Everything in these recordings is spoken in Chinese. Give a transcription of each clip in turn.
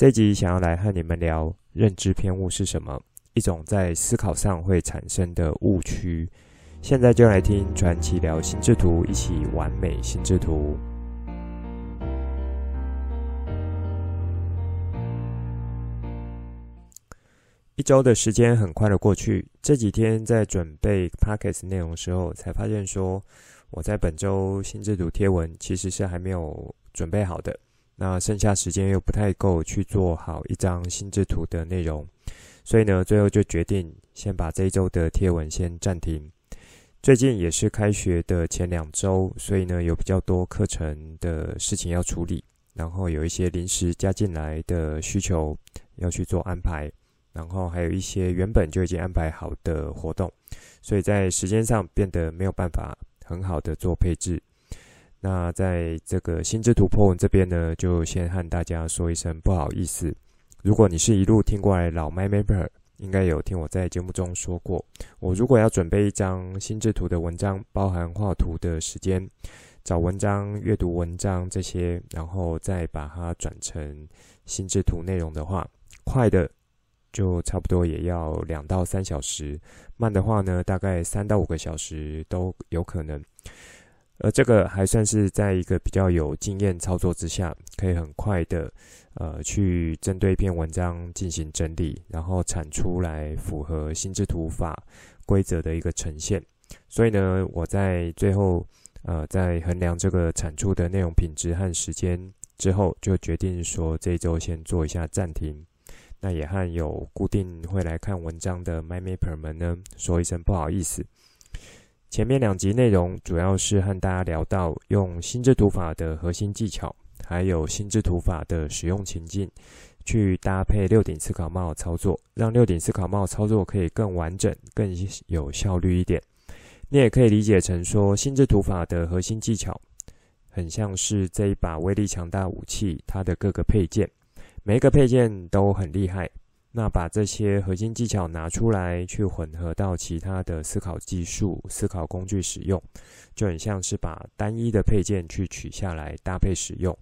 这集想要来和你们聊认知偏误是什么，一种在思考上会产生的误区。现在就来听传奇聊心智图，一起完美心智图。一周的时间很快的过去，这几天在准备 Podcast 内容的时候，才发现说我在本周心智图贴文其实是还没有准备好的。那剩下时间又不太够去做好一张心智图的内容，所以呢，最后就决定先把这一周的贴文先暂停。最近也是开学的前两周，所以呢，有比较多课程的事情要处理，然后有一些临时加进来的需求要去做安排，然后还有一些原本就已经安排好的活动，所以在时间上变得没有办法很好的做配置。那在这个心智图破文这边呢，就先和大家说一声不好意思。如果你是一路听过来老 MyMapper，应该有听我在节目中说过，我如果要准备一张心智图的文章，包含画图的时间、找文章、阅读文章这些，然后再把它转成心智图内容的话，快的就差不多也要两到三小时，慢的话呢，大概三到五个小时都有可能。而这个还算是在一个比较有经验操作之下，可以很快的，呃，去针对一篇文章进行整理，然后产出来符合心智图法规则的一个呈现。所以呢，我在最后，呃，在衡量这个产出的内容品质和时间之后，就决定说这周先做一下暂停。那也和有固定会来看文章的 MyMapper 们呢，说一声不好意思。前面两集内容主要是和大家聊到用心智图法的核心技巧，还有心智图法的使用情境，去搭配六顶思考帽操作，让六顶思考帽操作可以更完整、更有效率一点。你也可以理解成说，心智图法的核心技巧，很像是这一把威力强大武器，它的各个配件，每一个配件都很厉害。那把这些核心技巧拿出来，去混合到其他的思考技术、思考工具使用，就很像是把单一的配件去取下来搭配使用。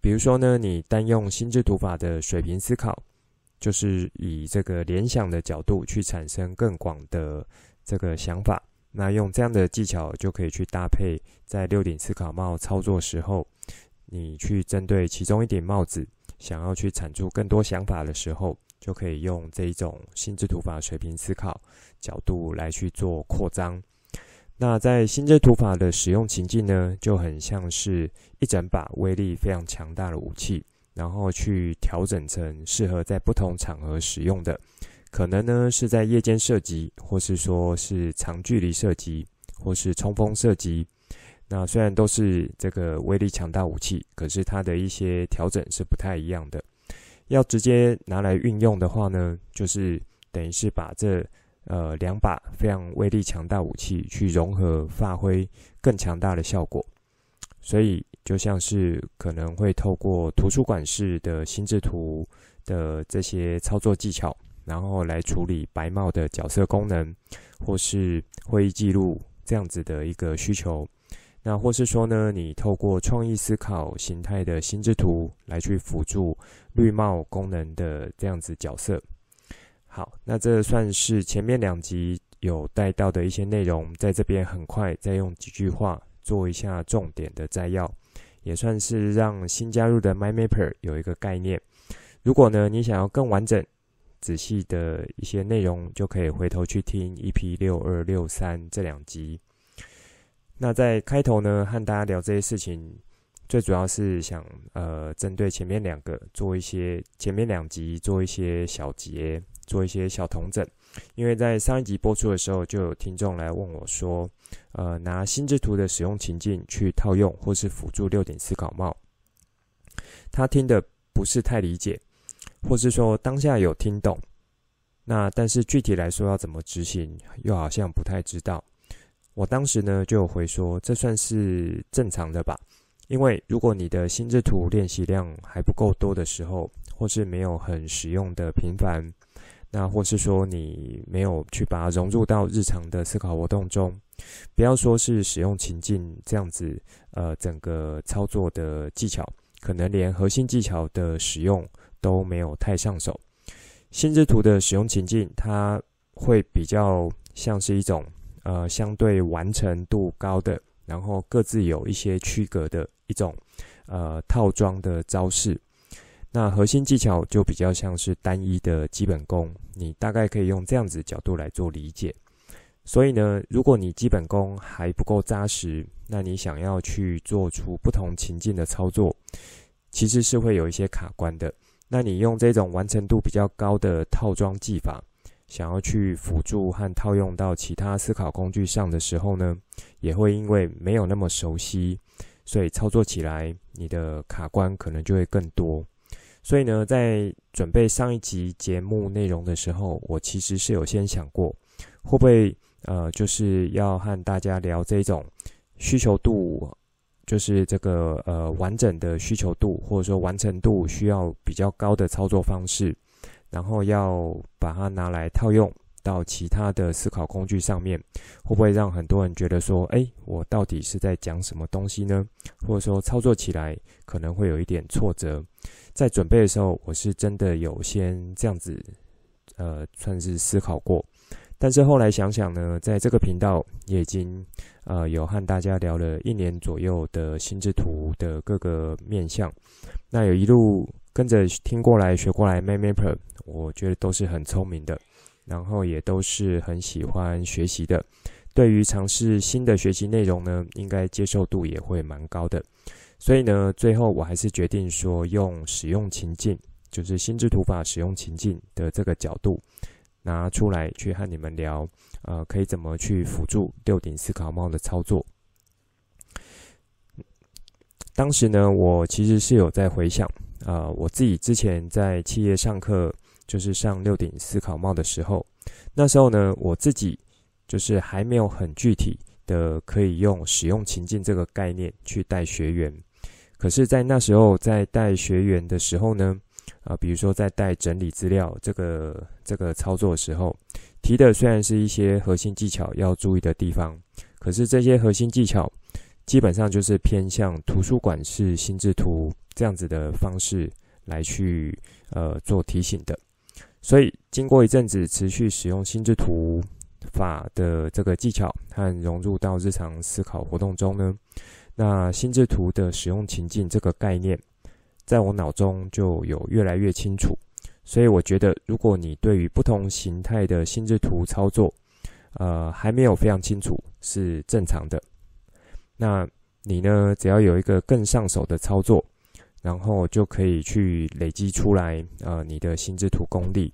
比如说呢，你单用心智图法的水平思考，就是以这个联想的角度去产生更广的这个想法。那用这样的技巧就可以去搭配在六顶思考帽操作时候，你去针对其中一顶帽子。想要去产出更多想法的时候，就可以用这一种心智图法水平思考角度来去做扩张。那在心智图法的使用情境呢，就很像是一整把威力非常强大的武器，然后去调整成适合在不同场合使用的。可能呢是在夜间射击，或是说是长距离射击，或是冲锋射击。那虽然都是这个威力强大武器，可是它的一些调整是不太一样的。要直接拿来运用的话呢，就是等于是把这呃两把非常威力强大武器去融合，发挥更强大的效果。所以就像是可能会透过图书馆式的心智图的这些操作技巧，然后来处理白帽的角色功能，或是会议记录这样子的一个需求。那或是说呢，你透过创意思考形态的心智图来去辅助绿帽功能的这样子角色。好，那这算是前面两集有带到的一些内容，在这边很快再用几句话做一下重点的摘要，也算是让新加入的 MyMapper 有一个概念。如果呢，你想要更完整、仔细的一些内容，就可以回头去听 EP 六二六三这两集。那在开头呢，和大家聊这些事情，最主要是想呃，针对前面两个做一些前面两集做一些小结，做一些小同整。因为在上一集播出的时候，就有听众来问我说，呃，拿心智图的使用情境去套用或是辅助六顶思考帽，他听得不是太理解。或是说当下有听懂，那但是具体来说要怎么执行，又好像不太知道。我当时呢就回说，这算是正常的吧，因为如果你的心智图练习量还不够多的时候，或是没有很使用的频繁，那或是说你没有去把它融入到日常的思考活动中，不要说是使用情境这样子，呃，整个操作的技巧，可能连核心技巧的使用都没有太上手。心智图的使用情境，它会比较像是一种。呃，相对完成度高的，然后各自有一些区隔的一种呃套装的招式。那核心技巧就比较像是单一的基本功，你大概可以用这样子角度来做理解。所以呢，如果你基本功还不够扎实，那你想要去做出不同情境的操作，其实是会有一些卡关的。那你用这种完成度比较高的套装技法。想要去辅助和套用到其他思考工具上的时候呢，也会因为没有那么熟悉，所以操作起来你的卡关可能就会更多。所以呢，在准备上一集节目内容的时候，我其实是有先想过，会不会呃，就是要和大家聊这种需求度，就是这个呃完整的需求度，或者说完成度需要比较高的操作方式。然后要把它拿来套用到其他的思考工具上面，会不会让很多人觉得说，诶，我到底是在讲什么东西呢？或者说操作起来可能会有一点挫折。在准备的时候，我是真的有先这样子，呃，算是思考过。但是后来想想呢，在这个频道也已经呃有和大家聊了一年左右的心智图的各个面向，那有一路。跟着听过来学过来，MindMapper，我觉得都是很聪明的，然后也都是很喜欢学习的。对于尝试新的学习内容呢，应该接受度也会蛮高的。所以呢，最后我还是决定说，用使用情境，就是心智图法使用情境的这个角度拿出来去和你们聊，呃，可以怎么去辅助六顶思考帽的操作。当时呢，我其实是有在回想。啊、呃，我自己之前在企业上课，就是上六顶思考帽的时候，那时候呢，我自己就是还没有很具体的可以用使用情境这个概念去带学员。可是，在那时候在带学员的时候呢，啊、比如说在带整理资料这个这个操作的时候，提的虽然是一些核心技巧要注意的地方，可是这些核心技巧基本上就是偏向图书馆式心智图。这样子的方式来去呃做提醒的，所以经过一阵子持续使用心智图法的这个技巧和融入到日常思考活动中呢，那心智图的使用情境这个概念，在我脑中就有越来越清楚。所以我觉得，如果你对于不同形态的心智图操作，呃还没有非常清楚，是正常的。那你呢，只要有一个更上手的操作。然后就可以去累积出来，呃，你的心智图功力，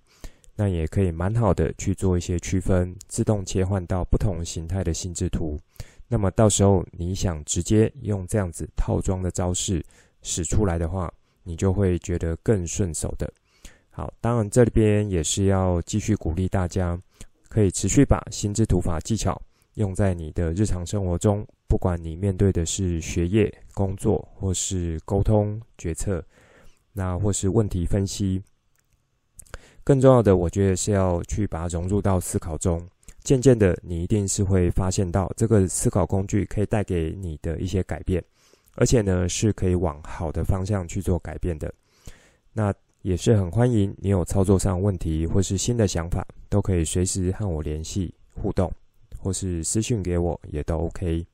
那也可以蛮好的去做一些区分，自动切换到不同形态的心智图。那么到时候你想直接用这样子套装的招式使出来的话，你就会觉得更顺手的。好，当然这边也是要继续鼓励大家，可以持续把心智图法技巧用在你的日常生活中。不管你面对的是学业、工作，或是沟通、决策，那或是问题分析，更重要的，我觉得是要去把它融入到思考中。渐渐的，你一定是会发现到这个思考工具可以带给你的一些改变，而且呢，是可以往好的方向去做改变的。那也是很欢迎你有操作上问题或是新的想法，都可以随时和我联系互动，或是私讯给我也都 OK。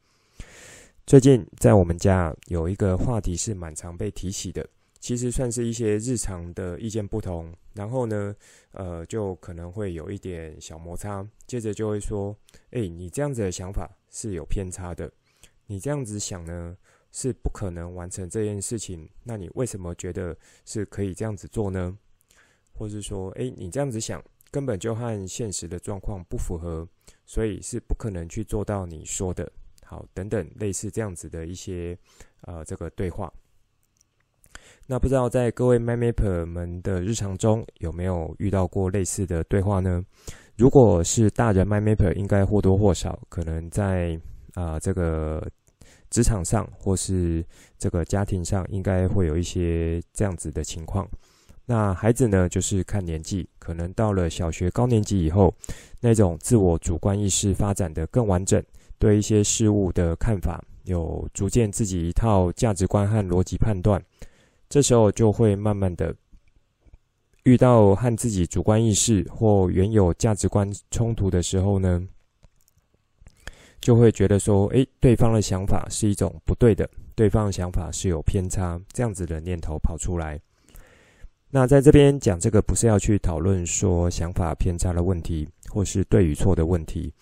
最近在我们家有一个话题是蛮常被提起的，其实算是一些日常的意见不同，然后呢，呃，就可能会有一点小摩擦，接着就会说，诶，你这样子的想法是有偏差的，你这样子想呢是不可能完成这件事情，那你为什么觉得是可以这样子做呢？或是说，诶，你这样子想根本就和现实的状况不符合，所以是不可能去做到你说的。好，等等，类似这样子的一些呃，这个对话。那不知道在各位 m y m a p e r 们的日常中有没有遇到过类似的对话呢？如果是大人 MyMapper，应该或多或少可能在啊、这个职场上或是这个家庭上，应该会有一些这样子的情况。那孩子呢，就是看年纪，可能到了小学高年级以后，那种自我主观意识发展的更完整，对一些事物的看法有逐渐自己一套价值观和逻辑判断，这时候就会慢慢的遇到和自己主观意识或原有价值观冲突的时候呢，就会觉得说，诶，对方的想法是一种不对的，对方的想法是有偏差，这样子的念头跑出来。那在这边讲这个，不是要去讨论说想法偏差的问题，或是对与错的问题，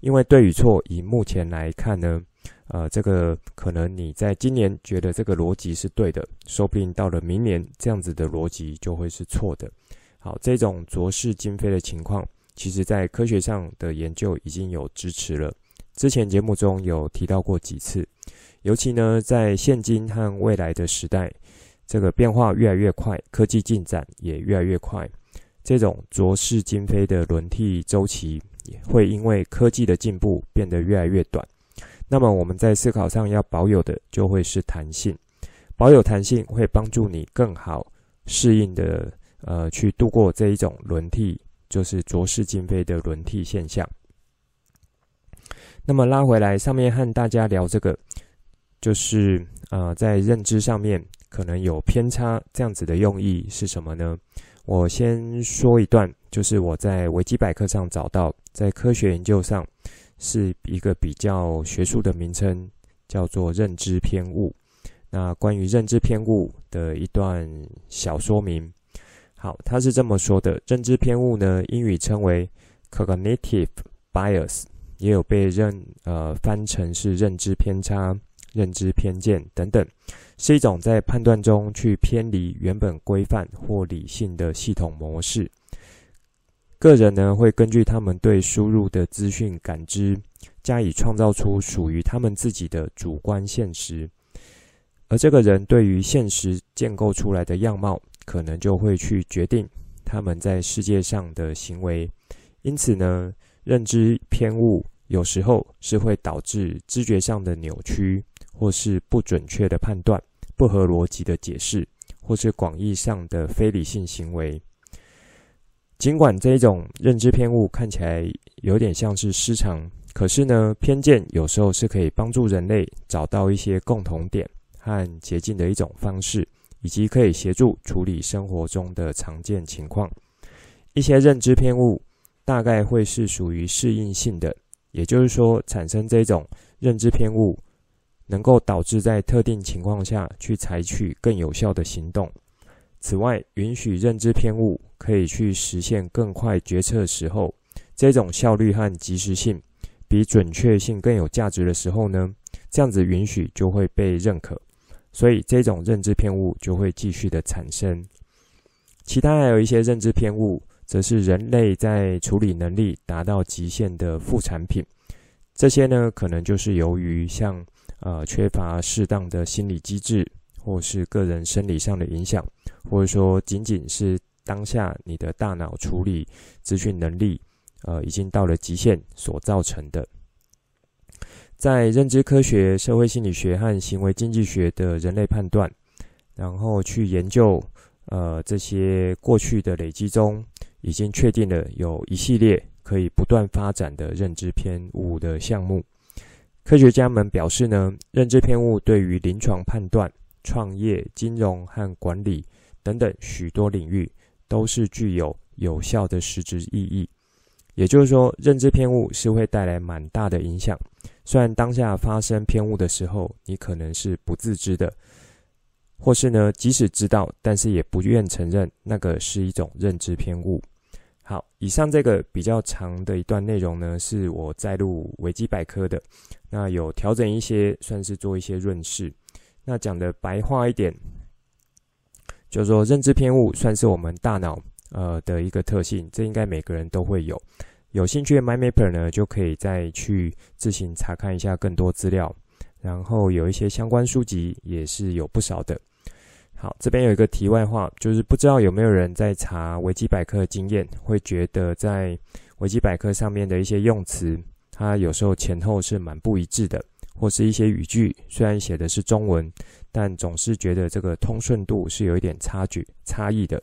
因为对与错，以目前来看呢，呃，这个可能你在今年觉得这个逻辑是对的，说不定到了明年，这样子的逻辑就会是错的。好，这种浊是今非的情况，其实在科学上的研究已经有支持了。之前节目中有提到过几次，尤其呢，在现今和未来的时代。这个变化越来越快，科技进展也越来越快。这种浊世今非的轮替周期，也会因为科技的进步变得越来越短。那么我们在思考上要保有的，就会是弹性。保有弹性会帮助你更好适应的，呃，去度过这一种轮替，就是浊世今非的轮替现象。那么拉回来，上面和大家聊这个，就是呃，在认知上面。可能有偏差，这样子的用意是什么呢？我先说一段，就是我在维基百科上找到，在科学研究上是一个比较学术的名称，叫做认知偏误。那关于认知偏误的一段小说明，好，他是这么说的：认知偏误呢，英语称为 cognitive bias，也有被认呃翻成是认知偏差。认知偏见等等，是一种在判断中去偏离原本规范或理性的系统模式。个人呢，会根据他们对输入的资讯感知，加以创造出属于他们自己的主观现实。而这个人对于现实建构出来的样貌，可能就会去决定他们在世界上的行为。因此呢，认知偏误有时候是会导致知觉上的扭曲。或是不准确的判断、不合逻辑的解释，或是广义上的非理性行为。尽管这种认知偏误看起来有点像是失常，可是呢，偏见有时候是可以帮助人类找到一些共同点和捷径的一种方式，以及可以协助处理生活中的常见情况。一些认知偏误大概会是属于适应性的，也就是说，产生这种认知偏误。能够导致在特定情况下去采取更有效的行动。此外，允许认知偏误可以去实现更快决策时候，这种效率和及时性比准确性更有价值的时候呢，这样子允许就会被认可，所以这种认知偏误就会继续的产生。其他还有一些认知偏误，则是人类在处理能力达到极限的副产品。这些呢，可能就是由于像。呃，缺乏适当的心理机制，或是个人生理上的影响，或者说仅仅是当下你的大脑处理资讯能力，呃，已经到了极限所造成的。在认知科学、社会心理学和行为经济学的人类判断，然后去研究，呃，这些过去的累积中，已经确定了有一系列可以不断发展的认知偏误的项目。科学家们表示呢，认知偏误对于临床判断、创业、金融和管理等等许多领域都是具有有效的实质意义。也就是说，认知偏误是会带来蛮大的影响。虽然当下发生偏误的时候，你可能是不自知的，或是呢，即使知道，但是也不愿承认那个是一种认知偏误。以上这个比较长的一段内容呢，是我在录维基百科的。那有调整一些，算是做一些润饰。那讲的白话一点，就是说认知偏误算是我们大脑呃的一个特性，这应该每个人都会有。有兴趣的 MyMapper 呢，就可以再去自行查看一下更多资料。然后有一些相关书籍也是有不少的。好，这边有一个题外话，就是不知道有没有人在查维基百科经验，会觉得在维基百科上面的一些用词，它有时候前后是蛮不一致的，或是一些语句虽然写的是中文，但总是觉得这个通顺度是有一点差距、差异的。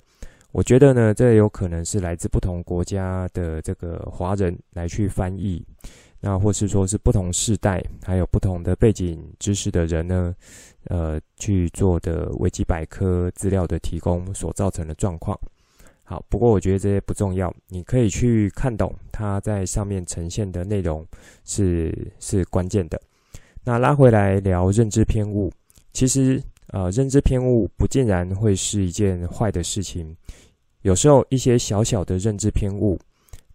我觉得呢，这有可能是来自不同国家的这个华人来去翻译，那或是说是不同世代还有不同的背景知识的人呢，呃，去做的维基百科资料的提供所造成的状况。好，不过我觉得这些不重要，你可以去看懂它在上面呈现的内容是是关键的。那拉回来聊认知偏误，其实呃，认知偏误不尽然会是一件坏的事情。有时候一些小小的认知偏误，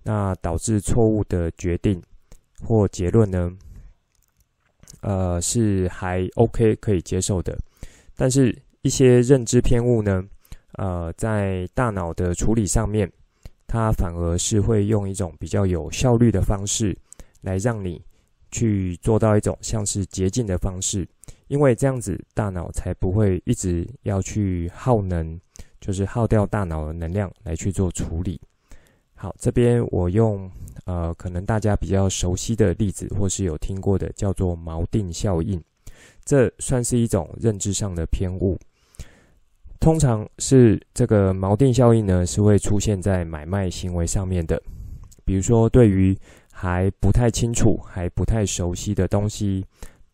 那导致错误的决定或结论呢，呃，是还 OK 可以接受的。但是，一些认知偏误呢，呃，在大脑的处理上面，它反而是会用一种比较有效率的方式，来让你去做到一种像是捷径的方式，因为这样子大脑才不会一直要去耗能。就是耗掉大脑的能量来去做处理。好，这边我用呃，可能大家比较熟悉的例子，或是有听过的，叫做锚定效应。这算是一种认知上的偏误。通常是这个锚定效应呢，是会出现在买卖行为上面的。比如说，对于还不太清楚、还不太熟悉的东西，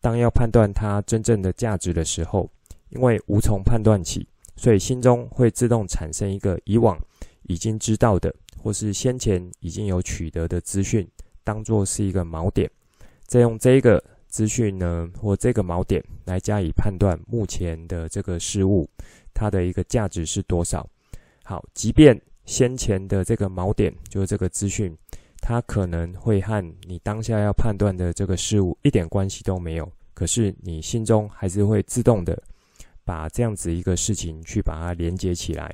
当要判断它真正的价值的时候，因为无从判断起。所以心中会自动产生一个以往已经知道的，或是先前已经有取得的资讯，当做是一个锚点，再用这个资讯呢，或这个锚点来加以判断目前的这个事物，它的一个价值是多少。好，即便先前的这个锚点就是这个资讯，它可能会和你当下要判断的这个事物一点关系都没有，可是你心中还是会自动的。把这样子一个事情去把它连接起来。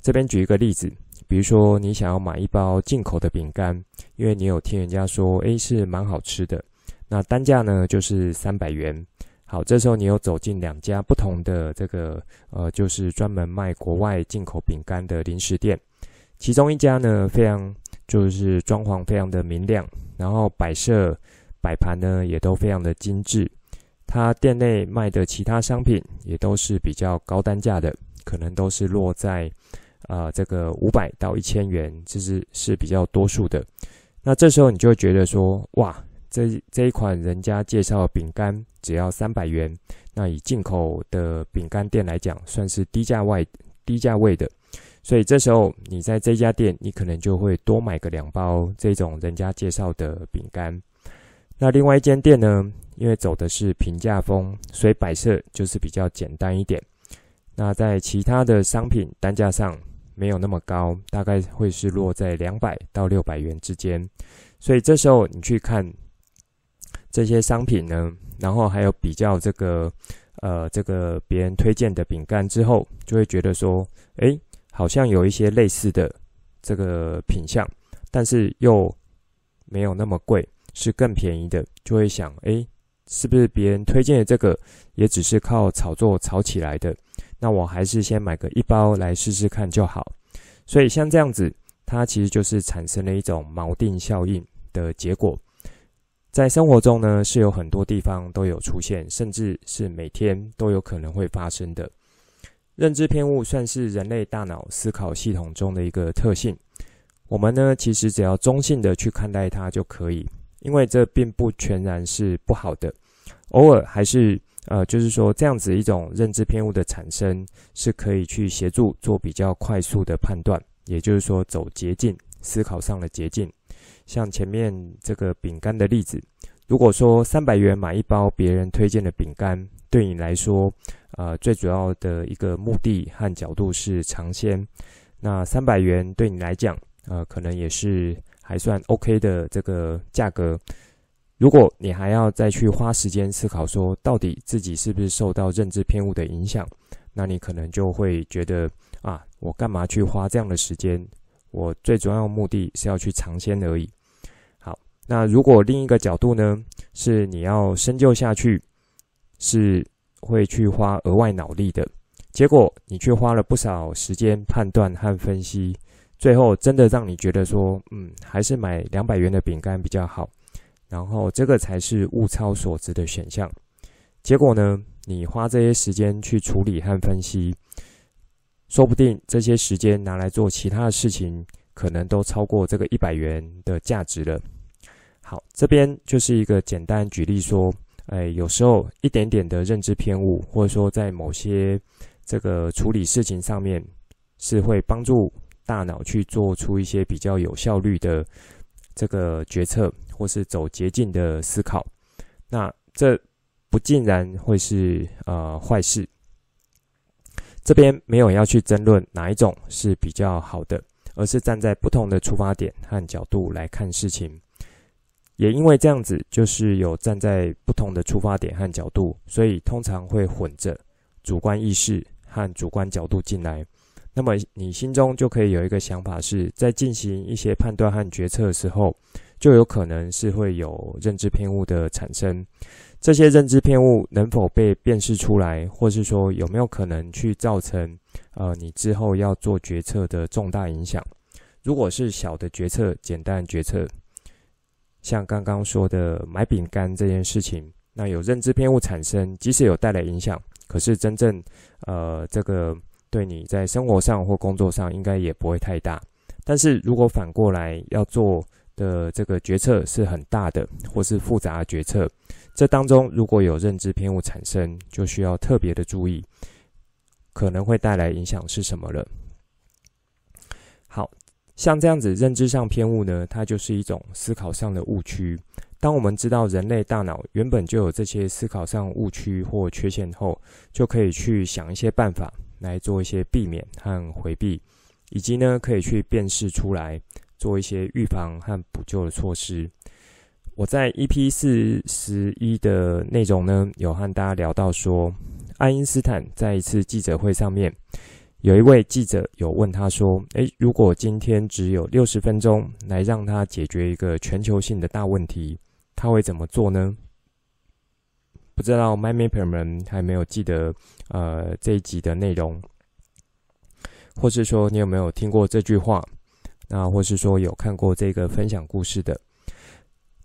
这边举一个例子，比如说你想要买一包进口的饼干，因为你有听人家说，诶，是蛮好吃的。那单价呢就是三百元。好，这时候你又走进两家不同的这个呃，就是专门卖国外进口饼干的零食店。其中一家呢，非常就是装潢非常的明亮，然后摆设摆盘呢也都非常的精致。他店内卖的其他商品也都是比较高单价的，可能都是落在啊、呃、这个五百到一千元，其实是比较多数的。那这时候你就会觉得说，哇，这这一款人家介绍的饼干只要三百元，那以进口的饼干店来讲，算是低价位低价位的。所以这时候你在这家店，你可能就会多买个两包这种人家介绍的饼干。那另外一间店呢，因为走的是平价风，所以摆设就是比较简单一点。那在其他的商品单价上没有那么高，大概会是落在两百到六百元之间。所以这时候你去看这些商品呢，然后还有比较这个呃这个别人推荐的饼干之后，就会觉得说，诶，好像有一些类似的这个品相，但是又没有那么贵。是更便宜的，就会想，诶，是不是别人推荐的这个也只是靠炒作炒起来的？那我还是先买个一包来试试看就好。所以像这样子，它其实就是产生了一种锚定效应的结果。在生活中呢，是有很多地方都有出现，甚至是每天都有可能会发生的。认知偏误算是人类大脑思考系统中的一个特性。我们呢，其实只要中性的去看待它就可以。因为这并不全然是不好的，偶尔还是呃，就是说这样子一种认知偏误的产生，是可以去协助做比较快速的判断，也就是说走捷径，思考上的捷径。像前面这个饼干的例子，如果说三百元买一包别人推荐的饼干，对你来说，呃，最主要的一个目的和角度是尝鲜，那三百元对你来讲，呃，可能也是。还算 OK 的这个价格，如果你还要再去花时间思考，说到底自己是不是受到认知偏误的影响，那你可能就会觉得啊，我干嘛去花这样的时间？我最主要目的是要去尝鲜而已。好，那如果另一个角度呢，是你要深究下去，是会去花额外脑力的。结果你却花了不少时间判断和分析，最后真的让你觉得说，嗯，还是买两百元的饼干比较好，然后这个才是物超所值的选项。结果呢，你花这些时间去处理和分析，说不定这些时间拿来做其他的事情，可能都超过这个一百元的价值了。好，这边就是一个简单举例说。哎，有时候一点点的认知偏误，或者说在某些这个处理事情上面，是会帮助大脑去做出一些比较有效率的这个决策，或是走捷径的思考。那这不尽然会是呃坏事。这边没有要去争论哪一种是比较好的，而是站在不同的出发点和角度来看事情。也因为这样子，就是有站在不同的出发点和角度，所以通常会混着主观意识和主观角度进来。那么你心中就可以有一个想法是，在进行一些判断和决策的时候，就有可能是会有认知偏误的产生。这些认知偏误能否被辨识出来，或是说有没有可能去造成呃你之后要做决策的重大影响？如果是小的决策，简单决策。像刚刚说的买饼干这件事情，那有认知偏误产生，即使有带来影响，可是真正呃这个对你在生活上或工作上应该也不会太大。但是如果反过来要做的这个决策是很大的或是复杂决策，这当中如果有认知偏误产生，就需要特别的注意，可能会带来影响是什么了。好。像这样子认知上偏误呢，它就是一种思考上的误区。当我们知道人类大脑原本就有这些思考上误区或缺陷后，就可以去想一些办法来做一些避免和回避，以及呢可以去辨识出来，做一些预防和补救的措施。我在 EP 四十一的内容呢，有和大家聊到说，爱因斯坦在一次记者会上面。有一位记者有问他说：“诶，如果今天只有六十分钟来让他解决一个全球性的大问题，他会怎么做呢？”不知道 MyMapper 们还没有记得呃这一集的内容，或是说你有没有听过这句话？那或是说有看过这个分享故事的？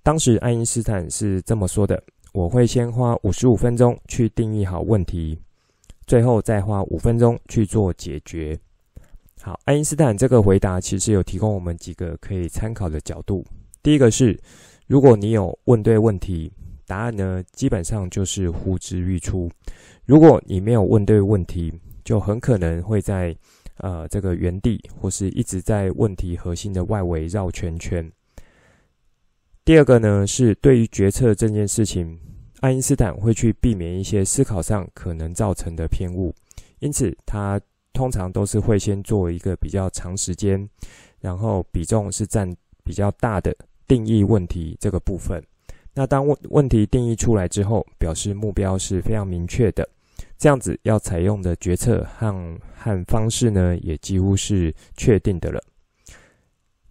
当时爱因斯坦是这么说的：“我会先花五十五分钟去定义好问题。”最后再花五分钟去做解决。好，爱因斯坦这个回答其实有提供我们几个可以参考的角度。第一个是，如果你有问对问题，答案呢基本上就是呼之欲出；如果你没有问对问题，就很可能会在呃这个原地或是一直在问题核心的外围绕圈圈。第二个呢是对于决策这件事情。爱因斯坦会去避免一些思考上可能造成的偏误，因此他通常都是会先做一个比较长时间，然后比重是占比较大的定义问题这个部分。那当问问题定义出来之后，表示目标是非常明确的，这样子要采用的决策和和方式呢，也几乎是确定的了。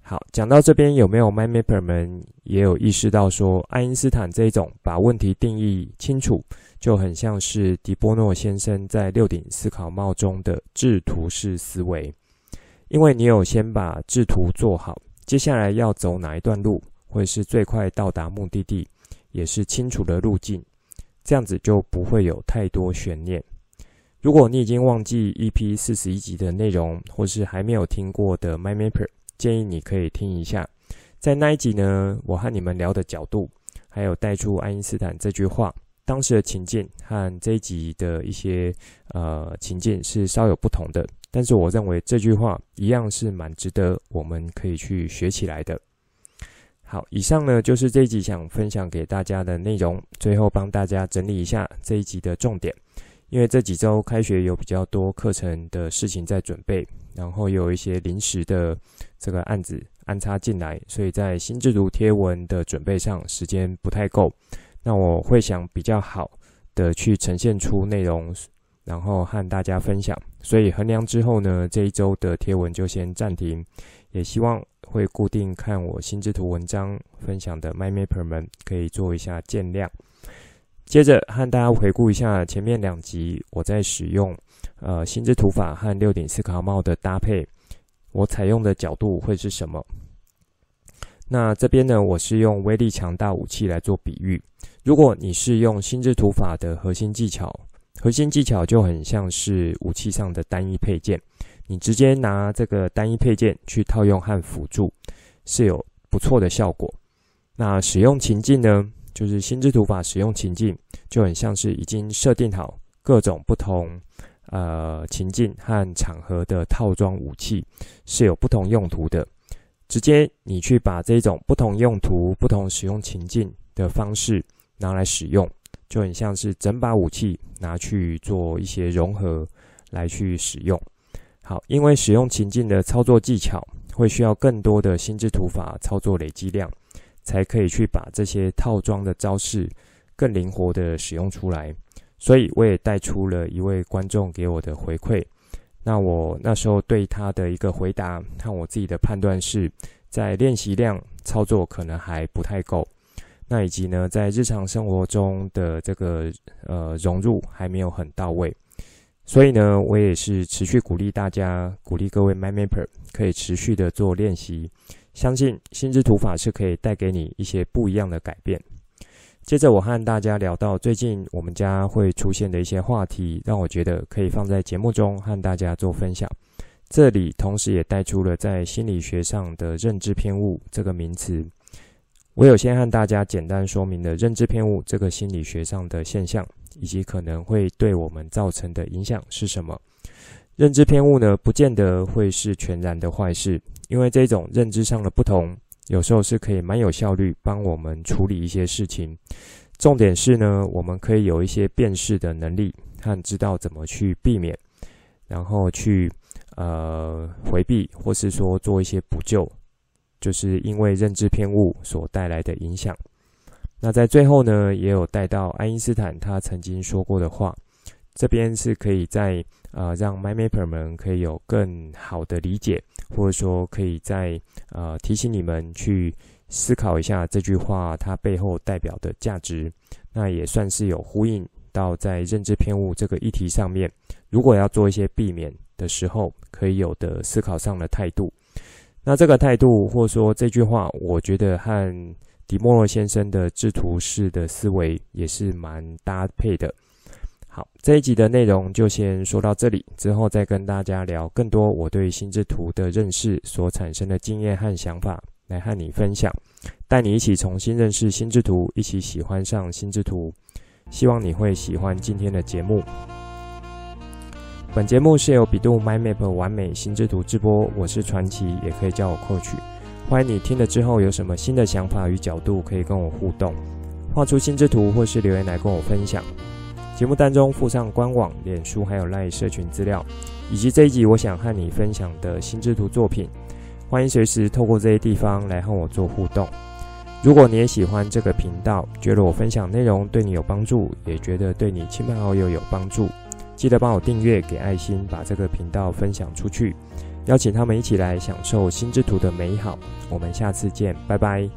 好，讲到这边，有没有 MyMapper 们也有意识到说，爱因斯坦这一种把问题定义清楚，就很像是迪波诺先生在六顶思考帽中的制图式思维。因为你有先把制图做好，接下来要走哪一段路，会是最快到达目的地，也是清楚的路径，这样子就不会有太多悬念。如果你已经忘记 EP 四十一集的内容，或是还没有听过的 MyMapper。建议你可以听一下，在那一集呢，我和你们聊的角度，还有带出爱因斯坦这句话，当时的情境和这一集的一些呃情境是稍有不同的，但是我认为这句话一样是蛮值得我们可以去学起来的。好，以上呢就是这一集想分享给大家的内容，最后帮大家整理一下这一集的重点。因为这几周开学有比较多课程的事情在准备，然后有一些临时的这个案子安插进来，所以在心智图贴文的准备上时间不太够。那我会想比较好的去呈现出内容，然后和大家分享。所以衡量之后呢，这一周的贴文就先暂停。也希望会固定看我心智图文章分享的 MyMapper 们可以做一下见谅。接着和大家回顾一下前面两集我在使用呃心智图法和六顶思考帽的搭配，我采用的角度会是什么？那这边呢，我是用威力强大武器来做比喻。如果你是用心智图法的核心技巧，核心技巧就很像是武器上的单一配件，你直接拿这个单一配件去套用和辅助，是有不错的效果。那使用情境呢，就是心智图法使用情境就很像是已经设定好各种不同呃情境和场合的套装武器，是有不同用途的。直接你去把这种不同用途、不同使用情境的方式拿来使用，就很像是整把武器拿去做一些融合来去使用。好，因为使用情境的操作技巧会需要更多的心智图法操作累积量，才可以去把这些套装的招式更灵活的使用出来。所以我也带出了一位观众给我的回馈。那我那时候对他的一个回答和我自己的判断是，在练习量操作可能还不太够，那以及呢，在日常生活中的这个呃融入还没有很到位，所以呢，我也是持续鼓励大家，鼓励各位 MindMapper 可以持续的做练习，相信心智图法是可以带给你一些不一样的改变。接着，我和大家聊到最近我们家会出现的一些话题，让我觉得可以放在节目中和大家做分享。这里同时也带出了在心理学上的认知偏误这个名词。我有先和大家简单说明了认知偏误这个心理学上的现象，以及可能会对我们造成的影响是什么。认知偏误呢，不见得会是全然的坏事，因为这种认知上的不同。有时候是可以蛮有效率，帮我们处理一些事情。重点是呢，我们可以有一些辨识的能力，和知道怎么去避免，然后去呃回避，或是说做一些补救，就是因为认知偏误所带来的影响。那在最后呢，也有带到爱因斯坦他曾经说过的话，这边是可以在呃让 MindMapper 们可以有更好的理解。或者说，可以再呃提醒你们去思考一下这句话它背后代表的价值。那也算是有呼应到在认知偏误这个议题上面，如果要做一些避免的时候，可以有的思考上的态度。那这个态度，或者说这句话，我觉得和迪莫洛先生的制图式的思维也是蛮搭配的。好，这一集的内容就先说到这里，之后再跟大家聊更多我对心智图的认识所产生的经验和想法，来和你分享，带你一起重新认识心智图，一起喜欢上心智图。希望你会喜欢今天的节目。本节目是由比度 My Map 完美心智图直播，我是传奇，也可以叫我 Coach。欢迎你听了之后有什么新的想法与角度，可以跟我互动，画出心智图或是留言来跟我分享。节目当中附上官网、脸书还有赖社群资料，以及这一集我想和你分享的心智图作品，欢迎随时透过这些地方来和我做互动。如果你也喜欢这个频道，觉得我分享内容对你有帮助，也觉得对你亲朋好友有帮助，记得帮我订阅、给爱心，把这个频道分享出去，邀请他们一起来享受心之图的美好。我们下次见，拜拜。